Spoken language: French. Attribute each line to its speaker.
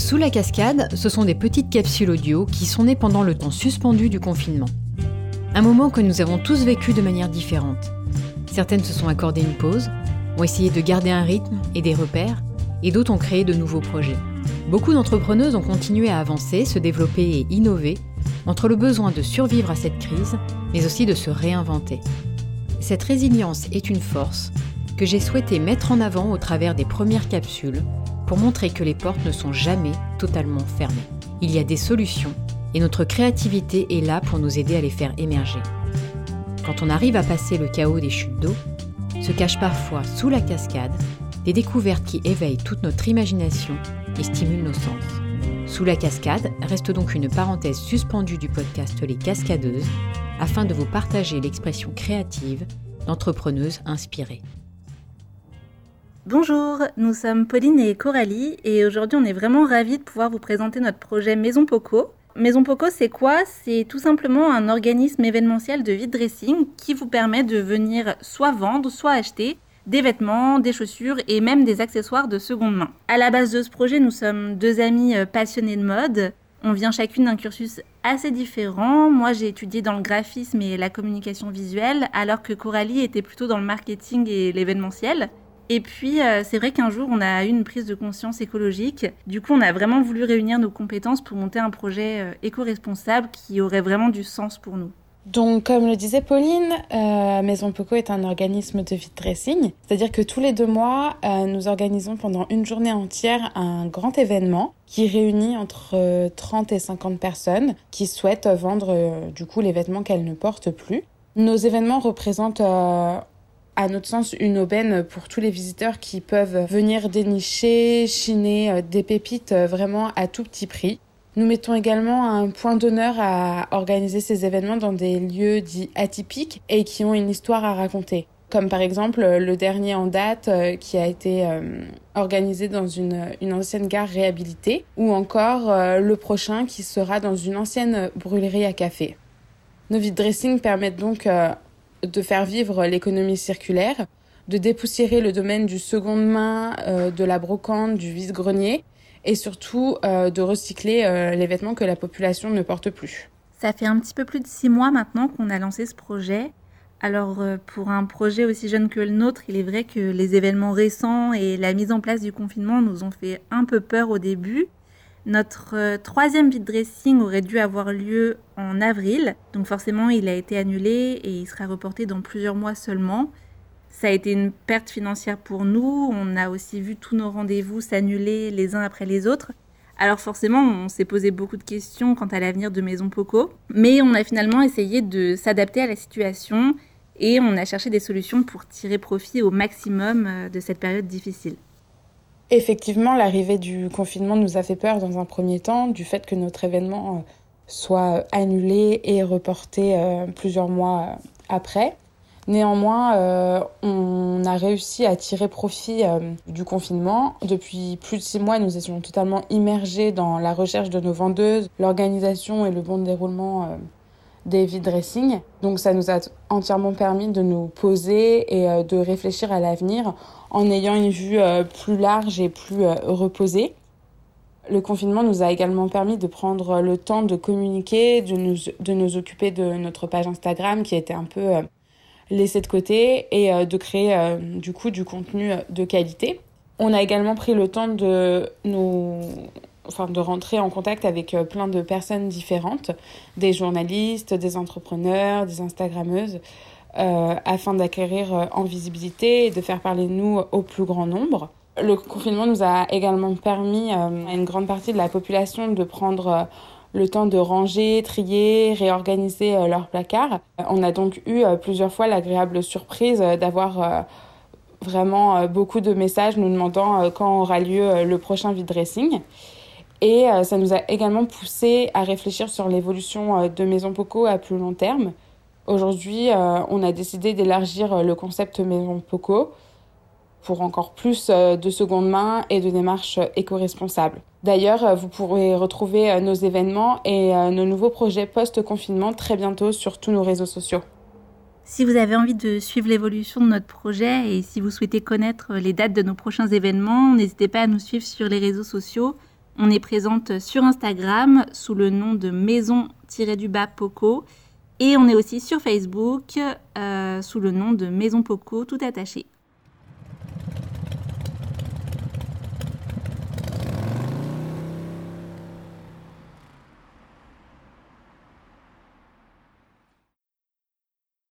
Speaker 1: Sous la cascade, ce sont des petites capsules audio qui sont nées pendant le temps suspendu du confinement. Un moment que nous avons tous vécu de manière différente. Certaines se sont accordées une pause, ont essayé de garder un rythme et des repères, et d'autres ont créé de nouveaux projets. Beaucoup d'entrepreneuses ont continué à avancer, se développer et innover entre le besoin de survivre à cette crise, mais aussi de se réinventer. Cette résilience est une force que j'ai souhaité mettre en avant au travers des premières capsules pour montrer que les portes ne sont jamais totalement fermées. Il y a des solutions et notre créativité est là pour nous aider à les faire émerger. Quand on arrive à passer le chaos des chutes d'eau, se cachent parfois sous la cascade des découvertes qui éveillent toute notre imagination et stimulent nos sens. Sous la cascade reste donc une parenthèse suspendue du podcast Les Cascadeuses afin de vous partager l'expression créative d'entrepreneuses inspirées.
Speaker 2: Bonjour, nous sommes Pauline et Coralie et aujourd'hui on est vraiment ravis de pouvoir vous présenter notre projet Maison Poco. Maison Poco c'est quoi? C'est tout simplement un organisme événementiel de vide dressing qui vous permet de venir soit vendre, soit acheter des vêtements, des chaussures et même des accessoires de seconde main. À la base de ce projet, nous sommes deux amis euh, passionnés de mode. On vient chacune d'un cursus assez différent. Moi, j'ai étudié dans le graphisme et la communication visuelle, alors que Coralie était plutôt dans le marketing et l'événementiel. Et puis, euh, c'est vrai qu'un jour, on a eu une prise de conscience écologique. Du coup, on a vraiment voulu réunir nos compétences pour monter un projet euh, éco-responsable qui aurait vraiment du sens pour nous.
Speaker 3: Donc, comme le disait Pauline, euh, Maison Poco est un organisme de vide dressing. C'est-à-dire que tous les deux mois, nous organisons pendant une journée entière un grand événement qui réunit entre 30 et 50 personnes qui souhaitent vendre du coup les vêtements qu'elles ne portent plus. Nos événements représentent à notre sens, une aubaine pour tous les visiteurs qui peuvent venir dénicher, chiner euh, des pépites euh, vraiment à tout petit prix. Nous mettons également un point d'honneur à organiser ces événements dans des lieux dits atypiques et qui ont une histoire à raconter. Comme par exemple le dernier en date euh, qui a été organisé dans une, une, ancienne gare réhabilitée ou encore le prochain qui sera dans une ancienne brûlerie à café. Nos vide dressing permettent donc de faire vivre l'économie circulaire, de dépoussiérer le domaine du seconde main, euh, de la brocante, du vide-grenier et surtout euh, de recycler euh, les vêtements que la population ne porte plus.
Speaker 2: Ça fait un petit peu plus de six mois maintenant qu'on a lancé ce projet. Alors pour un projet aussi jeune que le nôtre, il est vrai que les événements récents et la mise en place du confinement nous ont fait un peu peur au début. Notre euh, troisième vide dressing aurait dû avoir lieu en avril, donc forcément il a été annulé et il sera reporté dans plusieurs mois seulement. Ça a été une perte financière pour nous, on a aussi vu tous nos rendez-vous s'annuler les uns après les autres. Alors forcément, on s'est posé beaucoup de questions quant à l'avenir de Maison Poco, mais on a finalement essayé de s'adapter à la situation et on a cherché des solutions pour tirer profit au maximum euh, de cette période difficile.
Speaker 3: Effectivement, l'arrivée du confinement nous a fait peur dans un premier temps, du fait que notre événement euh, soit annulé et reporté euh, plusieurs mois euh, après. Néanmoins, on a réussi à tirer profit du confinement. Depuis plus de six mois, nous étions totalement immergés dans la recherche de nos vendeuses, l'organisation et le bon déroulement des vide dressing. Donc ça nous a entièrement permis de nous poser et de réfléchir à l'avenir en ayant une vue euh, plus large et plus euh, reposée. Le confinement nous a également permis de prendre le temps de communiquer, de nous, de nous occuper de notre page Instagram qui était un peu euh, laissée de côté et de créer du coup du contenu de qualité. On a également pris le temps de nous enfin de rentrer en contact avec plein de personnes différentes, des journalistes, des entrepreneurs, des instagrammeuses, euh, afin d'acquérir euh, en visibilité et de faire parler de nous au plus grand nombre. Le confinement nous a également permis euh, à une grande partie de la population de prendre le temps de ranger, trier, réorganiser leurs placards. On a donc eu plusieurs fois l'agréable surprise d'avoir vraiment beaucoup de messages nous demandant quand aura lieu le prochain vide dressing. Et ça nous a également poussé à réfléchir sur l'évolution de Maison Poco à plus long terme. Aujourd'hui, euh, on a décidé d'élargir euh, le concept Maison Poco pour encore plus euh, de seconde main et de démarches éco-responsables. D'ailleurs, vous pourrez retrouver nos événements et nos nouveaux projets post-confinement très bientôt sur tous nos réseaux sociaux.
Speaker 2: Si vous avez envie de suivre l'évolution de notre projet et si vous souhaitez connaître les dates de nos prochains événements, n'hésitez pas à nous suivre sur les réseaux sociaux. On est présente sur Instagram sous le nom de maison-du-bas Poco et on est aussi sur Facebook euh, sous le nom de Maison Poco tout attaché.